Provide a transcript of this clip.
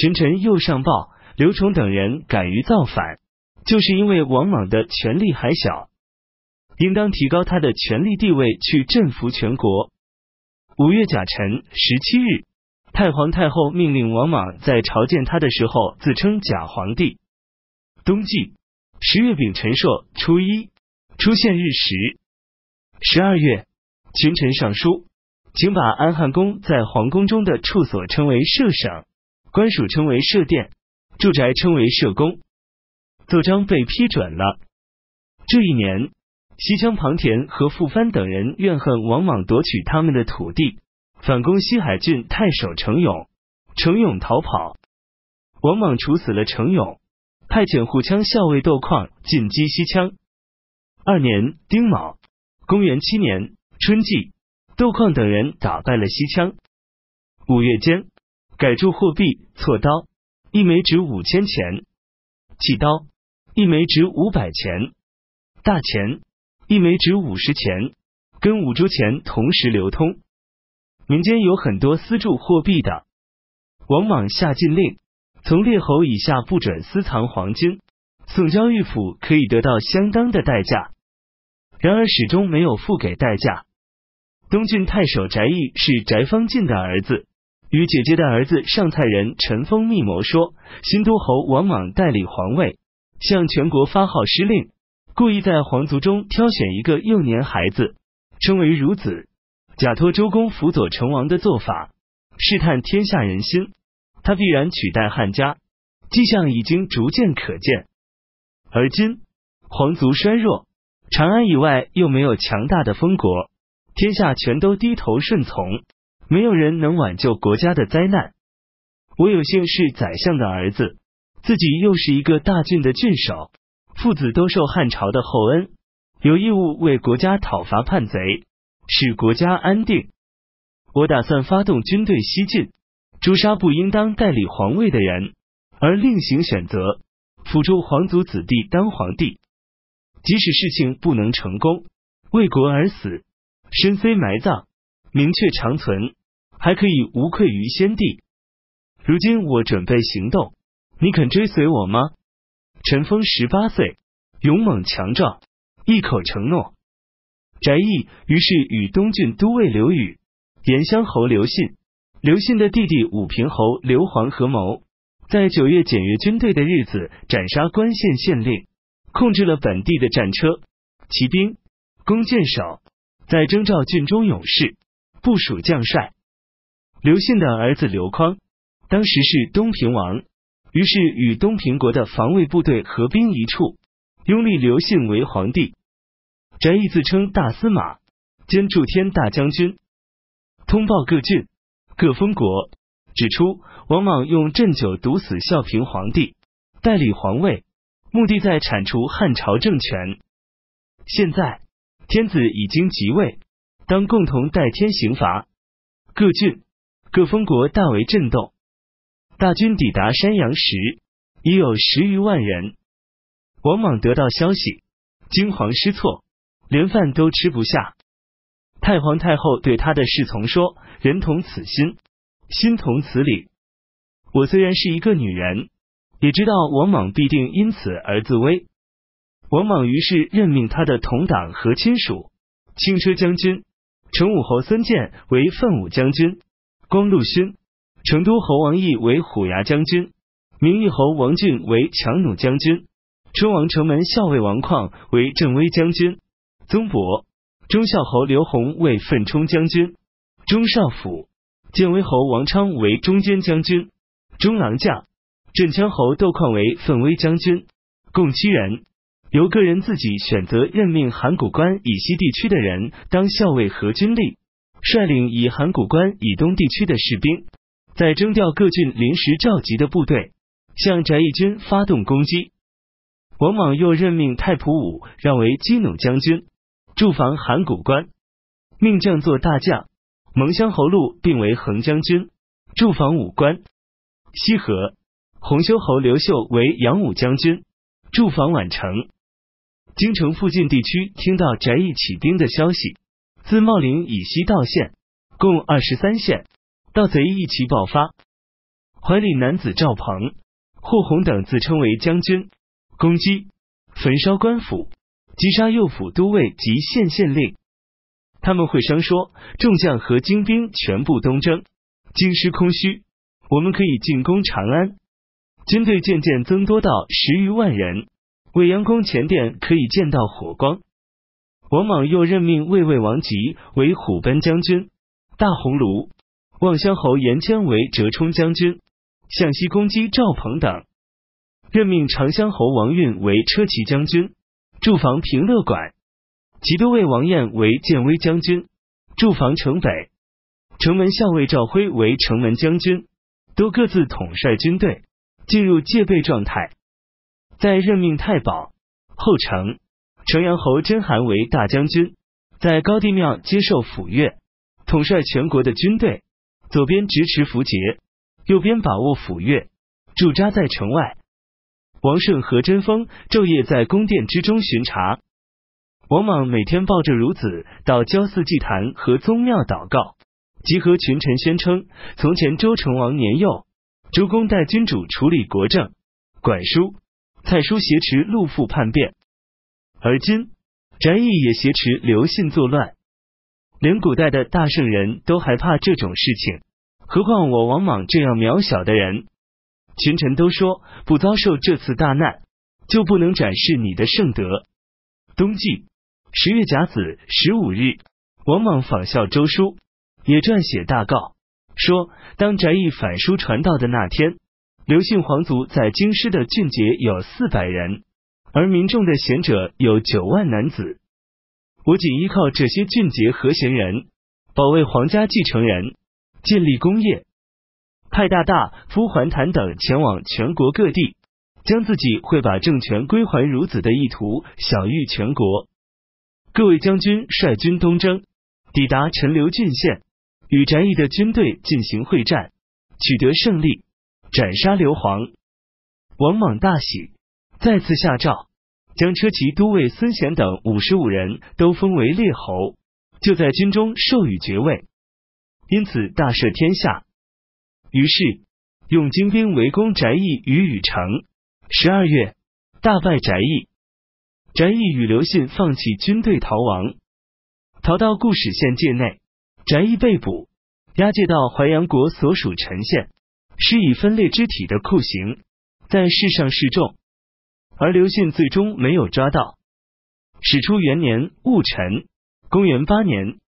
群臣又上报，刘崇等人敢于造反，就是因为王莽的权力还小，应当提高他的权力地位，去镇服全国。五月甲辰十七日，太皇太后命令王莽在朝见他的时候自称假皇帝。冬季十月丙辰朔初一，出现日食。十二月，群臣上书，请把安汉宫在皇宫中的处所称为摄省，官署称为社殿，住宅称为社宫。奏章被批准了。这一年，西羌庞田和傅藩等人怨恨王莽夺取他们的土地，反攻西海郡太守程勇，程勇逃跑，王莽处死了程勇，派遣护羌校尉窦况进击西羌。二年丁卯。公元七年春季，窦况等人打败了西羌。五月间，改铸货币：错刀。一枚值五千钱，契刀。一枚值五百钱，大钱。一枚值五十钱，跟五铢钱同时流通。民间有很多私铸货币的。王莽下禁令，从列侯以下不准私藏黄金，送交御府可以得到相当的代价。然而始终没有付给代价。东郡太守翟义是翟方进的儿子，与姐姐的儿子上蔡人陈封密谋说，新都侯王莽代理皇位，向全国发号施令，故意在皇族中挑选一个幼年孩子，称为孺子，假托周公辅佐成王的做法，试探天下人心，他必然取代汉家，迹象已经逐渐可见。而今皇族衰弱。长安以外又没有强大的封国，天下全都低头顺从，没有人能挽救国家的灾难。我有幸是宰相的儿子，自己又是一个大郡的郡守，父子都受汉朝的厚恩，有义务为国家讨伐叛贼，使国家安定。我打算发动军队西进，诛杀不应当代理皇位的人，而另行选择辅助皇族子弟当皇帝。即使事情不能成功，为国而死，身虽埋葬，名却长存，还可以无愧于先帝。如今我准备行动，你肯追随我吗？陈峰十八岁，勇猛强壮，一口承诺。翟义于是与东郡都尉刘宇、延乡侯刘信、刘信的弟弟武平侯刘皇合谋，在九月检阅军队的日子，斩杀关县县令。控制了本地的战车、骑兵、弓箭手，在征召郡中勇士、部署将帅。刘信的儿子刘匡当时是东平王，于是与东平国的防卫部队合兵一处，拥立刘信为皇帝。翟义自称大司马兼驻天大将军，通报各郡、各封国，指出王莽用鸩酒毒死孝平皇帝，代理皇位。目的在铲除汉朝政权。现在天子已经即位，当共同代天刑罚。各郡、各封国大为震动。大军抵达山阳时，已有十余万人。王莽得到消息，惊惶失措，连饭都吃不下。太皇太后对他的侍从说：“人同此心，心同此理。我虽然是一个女人。”也知道王莽必定因此而自危。王莽于是任命他的同党和亲属，轻车将军成武侯孙建为奋武将军，光禄勋成都侯王毅为虎牙将军，明义侯王俊为强弩将军，春王城门校尉王旷为镇威将军，宗伯。忠孝侯刘弘为奋冲将军，中少府。建威侯王昌为中间将军，中郎将。镇羌侯窦况为奋威将军，共七人，由个人自己选择任命函谷关以西地区的人当校尉和军吏，率领以函谷关以东地区的士兵，在征调各郡临时召集的部队，向翟义军发动攻击。王莽又任命太仆武让为基弩将军，驻防函谷关，命将作大将蒙乡侯禄并为横将军，驻防武关。西河。洪修侯刘秀为扬武将军，驻防宛城。京城附近地区听到翟义起兵的消息，自茂陵以西到县，共二十三县，盗贼一齐爆发。怀里男子赵鹏、霍弘等自称为将军，攻击、焚烧官府，击杀右府都尉及县县令。他们会商说，众将和精兵全部东征，京师空虚，我们可以进攻长安。军队渐渐增多到十余万人，未央宫前殿可以见到火光。王莽又任命魏魏王吉为虎贲将军，大鸿胪、望乡侯严谦为折冲将军，向西攻击赵鹏等。任命长乡侯王运为车骑将军，驻防平乐馆。骑都尉王彦为建威将军，驻防城北。城门校尉赵辉为城门将军，都各自统帅军队，进入戒备状态。再任命太保、后丞。成阳侯甄韩为大将军，在高帝庙接受抚乐，统帅全国的军队。左边执持符节，右边把握抚乐，驻扎在城外。王顺和贞丰昼夜在宫殿之中巡查。王莽每天抱着孺子到郊寺祭坛和宗庙祷告，集合群臣宣称：从前周成王年幼，周公代君主处理国政，管叔、蔡叔挟持陆父叛变。而今，翟义也挟持刘信作乱，连古代的大圣人都害怕这种事情，何况我王莽这样渺小的人？群臣都说，不遭受这次大难，就不能展示你的圣德。冬季十月甲子十五日，王莽仿效周书，也撰写大告，说当翟义反书传道的那天，刘姓皇族在京师的俊杰有四百人。而民众的贤者有九万男子，我仅依靠这些俊杰和贤人，保卫皇家继承人，建立功业，派大大夫桓谭等前往全国各地，将自己会把政权归还孺子的意图晓谕全国。各位将军率军东征，抵达陈留郡县，与翟义的军队进行会战，取得胜利，斩杀刘皇。王莽大喜。再次下诏，将车骑都尉孙贤等五十五人都封为列侯，就在军中授予爵位，因此大赦天下。于是用精兵围攻翟义与禹城。十二月，大败翟义。翟义与刘信放弃军队逃亡，逃到固始县界内。翟义被捕，押解到淮阳国所属陈县，施以分裂肢体的酷刑，在世上示众。而刘信最终没有抓到。始初元年戊辰，公元八年